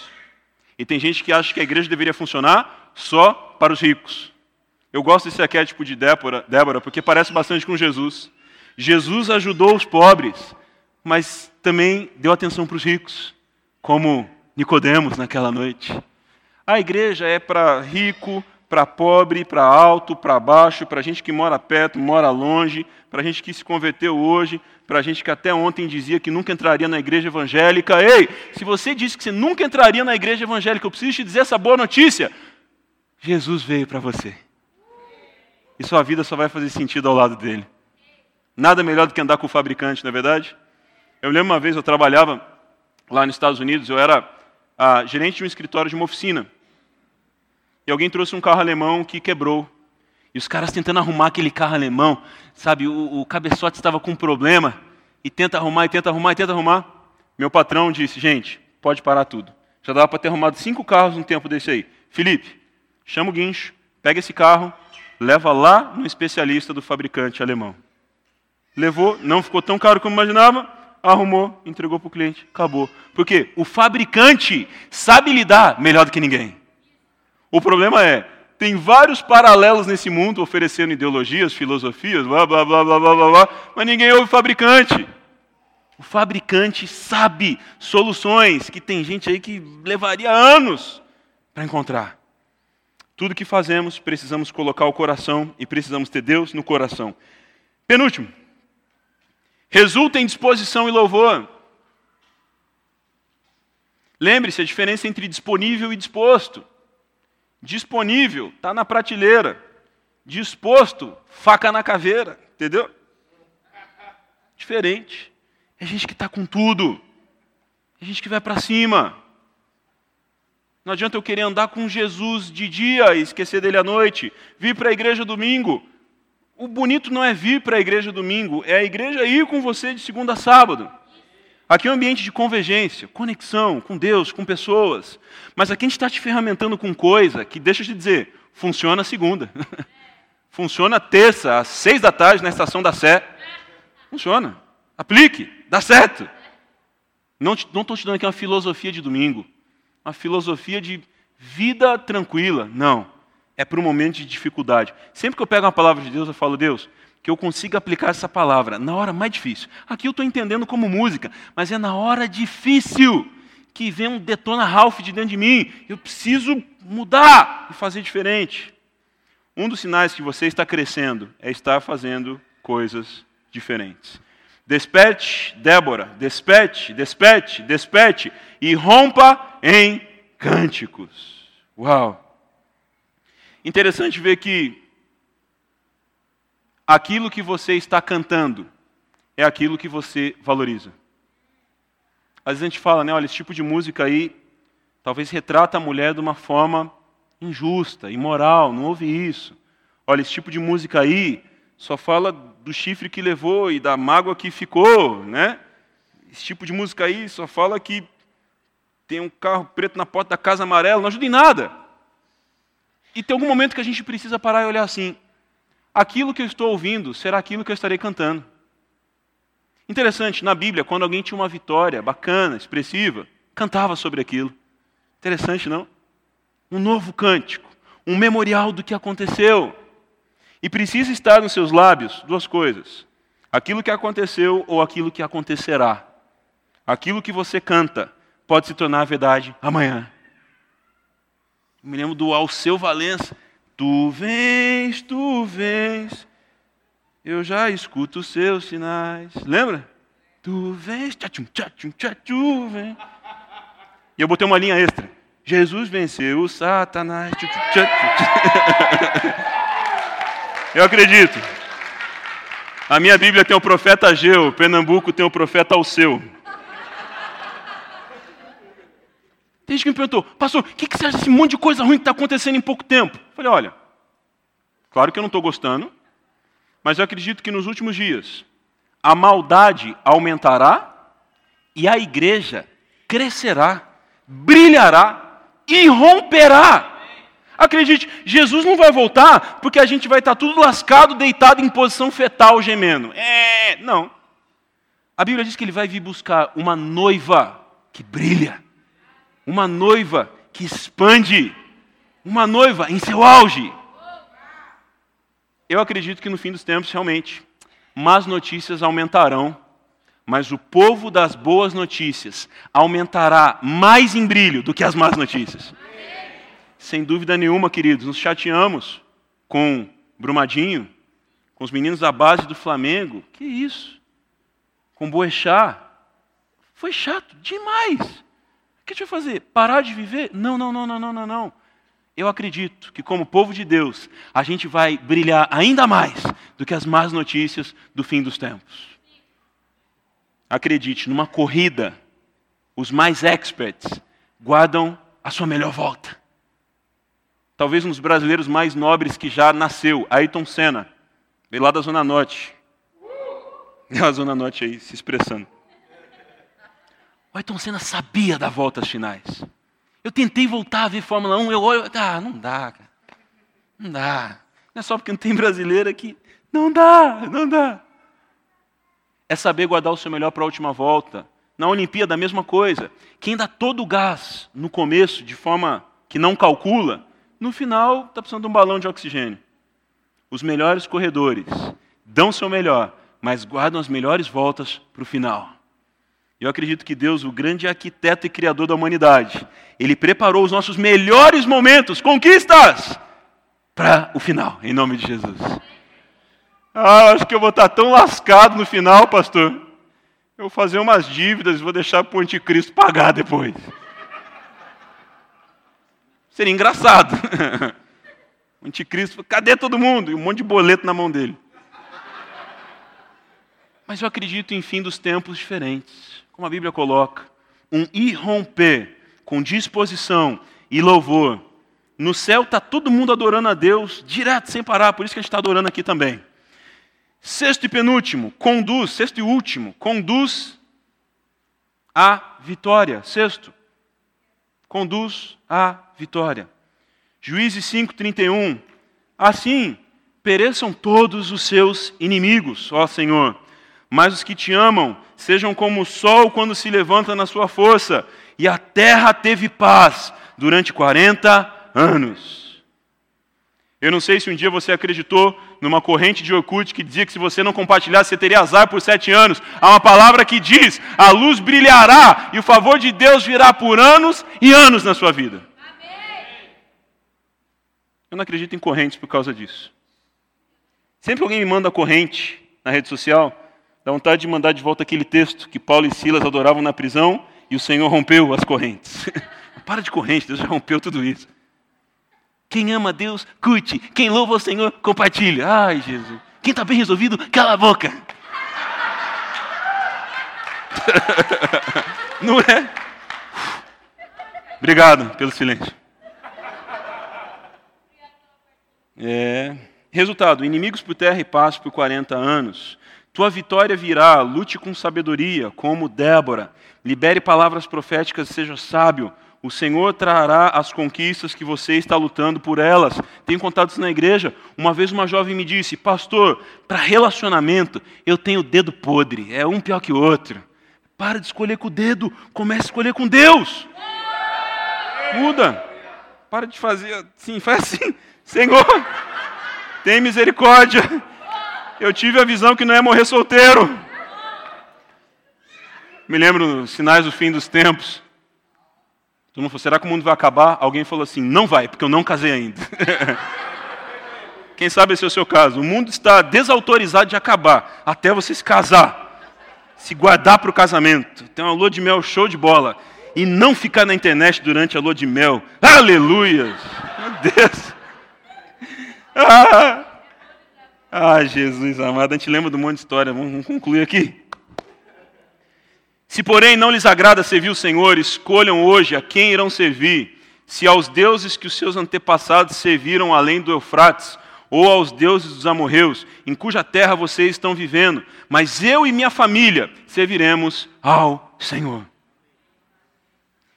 E tem gente que acha que a igreja deveria funcionar só para os ricos. Eu gosto desse arquétipo de Débora, Débora porque parece bastante com Jesus. Jesus ajudou os pobres, mas também deu atenção para os ricos, como Nicodemos naquela noite. A igreja é para rico, para pobre, para alto, para baixo, para gente que mora perto, mora longe, para gente que se converteu hoje, para gente que até ontem dizia que nunca entraria na igreja evangélica. Ei, se você disse que você nunca entraria na igreja evangélica, eu preciso te dizer essa boa notícia. Jesus veio para você. E sua vida só vai fazer sentido ao lado dele. Nada melhor do que andar com o fabricante, não é verdade? Eu lembro uma vez, eu trabalhava lá nos Estados Unidos, eu era ah, gerente de um escritório de uma oficina e alguém trouxe um carro alemão que quebrou. E os caras tentando arrumar aquele carro alemão, sabe, o, o cabeçote estava com um problema, e tenta arrumar, e tenta arrumar, e tenta arrumar. Meu patrão disse, gente, pode parar tudo. Já dava para ter arrumado cinco carros num tempo desse aí. Felipe, chama o guincho, pega esse carro, leva lá no especialista do fabricante alemão. Levou, não ficou tão caro como imaginava, arrumou, entregou para o cliente, acabou. Porque o fabricante sabe lidar melhor do que ninguém. O problema é, tem vários paralelos nesse mundo oferecendo ideologias, filosofias, blá blá blá blá blá blá, blá mas ninguém ouve o fabricante. O fabricante sabe soluções que tem gente aí que levaria anos para encontrar. Tudo que fazemos, precisamos colocar o coração e precisamos ter Deus no coração. Penúltimo. Resulta em disposição e louvor. Lembre-se a diferença entre disponível e disposto. Disponível, está na prateleira. Disposto, faca na caveira. Entendeu? Diferente. É gente que está com tudo. É gente que vai para cima. Não adianta eu querer andar com Jesus de dia e esquecer dele à noite. Vir para a igreja domingo. O bonito não é vir para a igreja domingo, é a igreja ir com você de segunda a sábado. Aqui é um ambiente de convergência, conexão com Deus, com pessoas. Mas aqui a gente está te ferramentando com coisa que, deixa eu te dizer, funciona segunda. funciona terça, às seis da tarde, na estação da Sé. Funciona. Aplique, dá certo. Não estou te dando aqui uma filosofia de domingo, uma filosofia de vida tranquila. Não. É para um momento de dificuldade. Sempre que eu pego uma palavra de Deus, eu falo, Deus, que eu consiga aplicar essa palavra na hora mais difícil. Aqui eu estou entendendo como música, mas é na hora difícil que vem um detona Ralph de dentro de mim. Eu preciso mudar e fazer diferente. Um dos sinais que você está crescendo é estar fazendo coisas diferentes. Desperte, Débora, desperte, desperte, desperte e rompa em cânticos. Uau! Interessante ver que aquilo que você está cantando é aquilo que você valoriza. Às vezes a gente fala, né, olha, esse tipo de música aí talvez retrata a mulher de uma forma injusta, imoral, não ouve isso. Olha, esse tipo de música aí só fala do chifre que levou e da mágoa que ficou, né? Esse tipo de música aí só fala que tem um carro preto na porta da casa amarela, não ajuda em nada. E tem algum momento que a gente precisa parar e olhar assim: aquilo que eu estou ouvindo será aquilo que eu estarei cantando. Interessante, na Bíblia, quando alguém tinha uma vitória bacana, expressiva, cantava sobre aquilo. Interessante, não? Um novo cântico, um memorial do que aconteceu. E precisa estar nos seus lábios duas coisas: aquilo que aconteceu ou aquilo que acontecerá. Aquilo que você canta pode se tornar verdade amanhã. Eu me lembro do Alceu Valença. Tu vens, tu vens, eu já escuto os seus sinais. Lembra? Tu vens, tchachum, tchachum, tchachum, vem. E eu botei uma linha extra. Jesus venceu o Satanás. Eu acredito. A minha Bíblia tem o profeta Ageu, Pernambuco tem o profeta Alceu. Tem gente que me perguntou, pastor, o que, que você acha desse monte de coisa ruim que está acontecendo em pouco tempo? Eu falei, olha, claro que eu não estou gostando, mas eu acredito que nos últimos dias a maldade aumentará e a igreja crescerá, brilhará e romperá. Acredite, Jesus não vai voltar porque a gente vai estar tudo lascado, deitado em posição fetal, gemendo. É, não. A Bíblia diz que ele vai vir buscar uma noiva que brilha uma noiva que expande, uma noiva em seu auge. Eu acredito que no fim dos tempos, realmente, más notícias aumentarão, mas o povo das boas notícias aumentará mais em brilho do que as más notícias. Sem dúvida nenhuma, queridos, nos chateamos com Brumadinho, com os meninos da base do Flamengo. Que isso? Com Boechat. Foi chato demais que a gente vai fazer? Parar de viver? Não, não, não, não, não, não, não. Eu acredito que, como povo de Deus, a gente vai brilhar ainda mais do que as más notícias do fim dos tempos. Acredite, numa corrida, os mais experts guardam a sua melhor volta. Talvez um dos brasileiros mais nobres que já nasceu, Ayrton Senna, veio lá da Zona Norte. É a Zona Norte aí se expressando. O Ayrton Senna sabia da volta às finais. Eu tentei voltar a ver Fórmula 1, eu olho, ah, não dá, cara. Não dá. Não é só porque não tem brasileiro aqui. Não dá, não dá. É saber guardar o seu melhor para a última volta. Na Olimpíada, a mesma coisa. Quem dá todo o gás no começo, de forma que não calcula, no final está precisando de um balão de oxigênio. Os melhores corredores dão seu melhor, mas guardam as melhores voltas para o final. Eu acredito que Deus, o grande arquiteto e criador da humanidade, ele preparou os nossos melhores momentos, conquistas, para o final, em nome de Jesus. Ah, acho que eu vou estar tão lascado no final, pastor. Eu vou fazer umas dívidas e vou deixar para o anticristo pagar depois. Seria engraçado. O anticristo, cadê todo mundo? E um monte de boleto na mão dele. Mas eu acredito em fim dos tempos diferentes como a Bíblia coloca, um irromper com disposição e louvor. No céu está todo mundo adorando a Deus direto, sem parar, por isso que a gente está adorando aqui também. Sexto e penúltimo, conduz, sexto e último, conduz à vitória. Sexto, conduz à vitória. Juízes 5:31. Assim, pereçam todos os seus inimigos, ó Senhor, mas os que te amam sejam como o sol quando se levanta na sua força. E a terra teve paz durante 40 anos. Eu não sei se um dia você acreditou numa corrente de Orkut que dizia que se você não compartilhasse, você teria azar por sete anos. Há uma palavra que diz: a luz brilhará e o favor de Deus virá por anos e anos na sua vida. Amém. Eu não acredito em correntes por causa disso. Sempre alguém me manda corrente na rede social, Dá vontade de mandar de volta aquele texto que Paulo e Silas adoravam na prisão e o Senhor rompeu as correntes. Para de corrente, Deus já rompeu tudo isso. Quem ama Deus, curte. Quem louva o Senhor, compartilha. Ai, Jesus. Quem está bem resolvido, cala a boca. Não é? Obrigado pelo silêncio. É. Resultado: inimigos por terra e paz por 40 anos. Tua vitória virá, lute com sabedoria, como Débora. Libere palavras proféticas, seja sábio. O Senhor trará as conquistas que você está lutando por elas. Tenho contado isso na igreja. Uma vez uma jovem me disse: Pastor, para relacionamento eu tenho dedo podre, é um pior que o outro. Para de escolher com o dedo, comece a escolher com Deus. Muda. Para de fazer assim, faz assim. Senhor, tem misericórdia. Eu tive a visão que não é morrer solteiro. Me lembro dos sinais do fim dos tempos. Todo mundo falou, será que o mundo vai acabar? Alguém falou assim, não vai, porque eu não casei ainda. Quem sabe esse é o seu caso. O mundo está desautorizado de acabar, até você se casar. Se guardar para o casamento. Tem uma lua de mel show de bola. E não ficar na internet durante a lua de mel. Aleluia! Meu Deus! Ah, ah, Jesus amado, a gente lembra de um monte de história. Vamos concluir aqui. Se, porém, não lhes agrada servir o Senhor, escolham hoje a quem irão servir, se aos deuses que os seus antepassados serviram além do Eufrates, ou aos deuses dos amorreus, em cuja terra vocês estão vivendo, mas eu e minha família serviremos ao Senhor.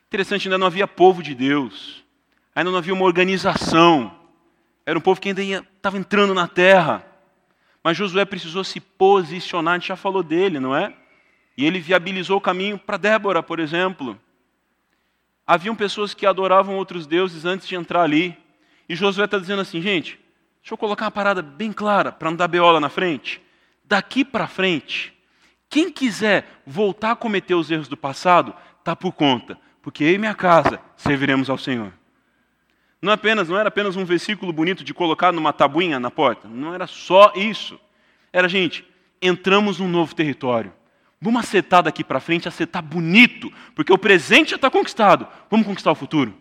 Interessante, ainda não havia povo de Deus, ainda não havia uma organização, era um povo que ainda estava entrando na terra, mas Josué precisou se posicionar, a gente já falou dele, não é? E ele viabilizou o caminho para Débora, por exemplo. Haviam pessoas que adoravam outros deuses antes de entrar ali. E Josué está dizendo assim, gente, deixa eu colocar uma parada bem clara para não dar beola na frente. Daqui para frente, quem quiser voltar a cometer os erros do passado, está por conta, porque eu e minha casa serviremos ao Senhor. Não, é apenas, não era apenas um versículo bonito de colocar numa tabuinha na porta. Não era só isso. Era, gente, entramos num novo território. Vamos acertar daqui para frente, acertar bonito, porque o presente já está conquistado. Vamos conquistar o futuro.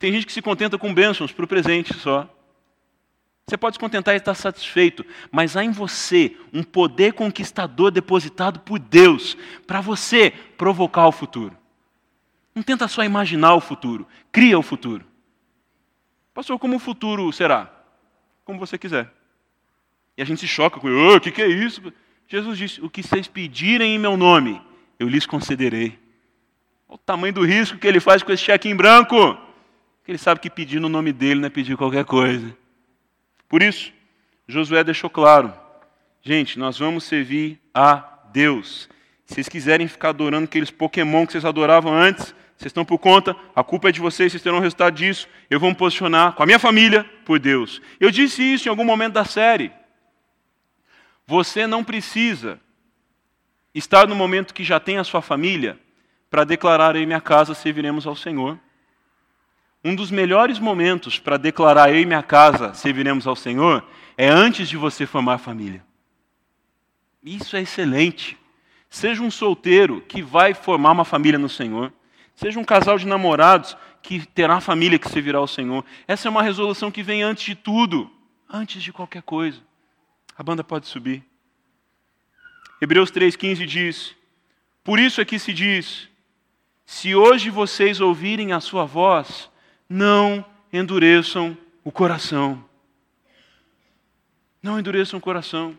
Tem gente que se contenta com bênçãos para o presente só. Você pode se contentar e estar satisfeito, mas há em você um poder conquistador depositado por Deus para você provocar o futuro. Não tenta só imaginar o futuro, cria o futuro. Pastor, como o futuro será? Como você quiser. E a gente se choca com, o oh, que, que é isso? Jesus disse: O que vocês pedirem em meu nome, eu lhes concederei. Olha o tamanho do risco que ele faz com esse cheque em branco. Ele sabe que pedir no nome dele não é pedir qualquer coisa. Por isso, Josué deixou claro: gente, nós vamos servir a Deus. Se vocês quiserem ficar adorando aqueles Pokémon que vocês adoravam antes, vocês estão por conta, a culpa é de vocês, vocês terão o resultado disso. Eu vou me posicionar com a minha família por Deus. Eu disse isso em algum momento da série. Você não precisa estar no momento que já tem a sua família para declarar eu e minha casa serviremos ao Senhor. Um dos melhores momentos para declarar eu e minha casa serviremos ao Senhor é antes de você formar família. Isso é excelente. Seja um solteiro que vai formar uma família no Senhor. Seja um casal de namorados que terá família que servirá ao Senhor. Essa é uma resolução que vem antes de tudo, antes de qualquer coisa. A banda pode subir. Hebreus 3,15 diz: Por isso é que se diz: Se hoje vocês ouvirem a sua voz, não endureçam o coração. Não endureçam o coração.